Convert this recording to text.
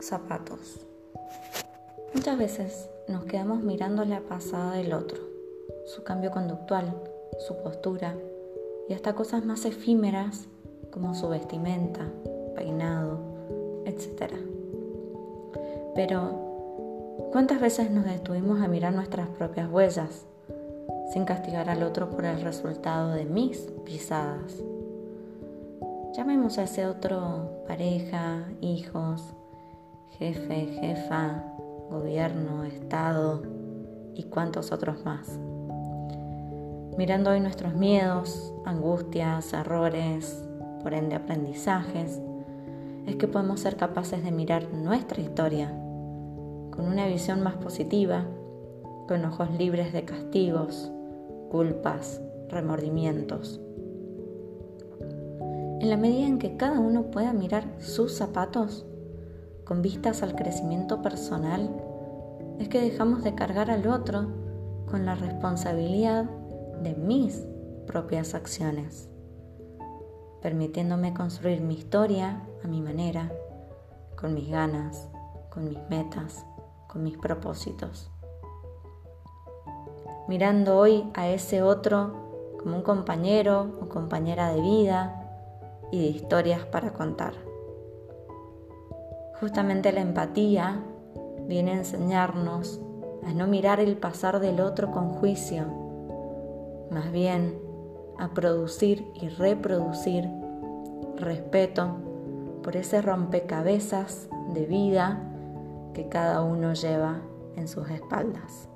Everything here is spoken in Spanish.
zapatos. Muchas veces nos quedamos mirando la pasada del otro, su cambio conductual, su postura y hasta cosas más efímeras como su vestimenta, peinado, etc. Pero, ¿cuántas veces nos detuvimos a mirar nuestras propias huellas sin castigar al otro por el resultado de mis pisadas? Llamemos a ese otro pareja, hijos, jefe, jefa, gobierno, Estado y cuantos otros más. Mirando hoy nuestros miedos, angustias, errores, por ende aprendizajes, es que podemos ser capaces de mirar nuestra historia con una visión más positiva, con ojos libres de castigos, culpas, remordimientos. En la medida en que cada uno pueda mirar sus zapatos, con vistas al crecimiento personal, es que dejamos de cargar al otro con la responsabilidad de mis propias acciones, permitiéndome construir mi historia a mi manera, con mis ganas, con mis metas, con mis propósitos. Mirando hoy a ese otro como un compañero o compañera de vida y de historias para contar. Justamente la empatía viene a enseñarnos a no mirar el pasar del otro con juicio, más bien a producir y reproducir respeto por ese rompecabezas de vida que cada uno lleva en sus espaldas.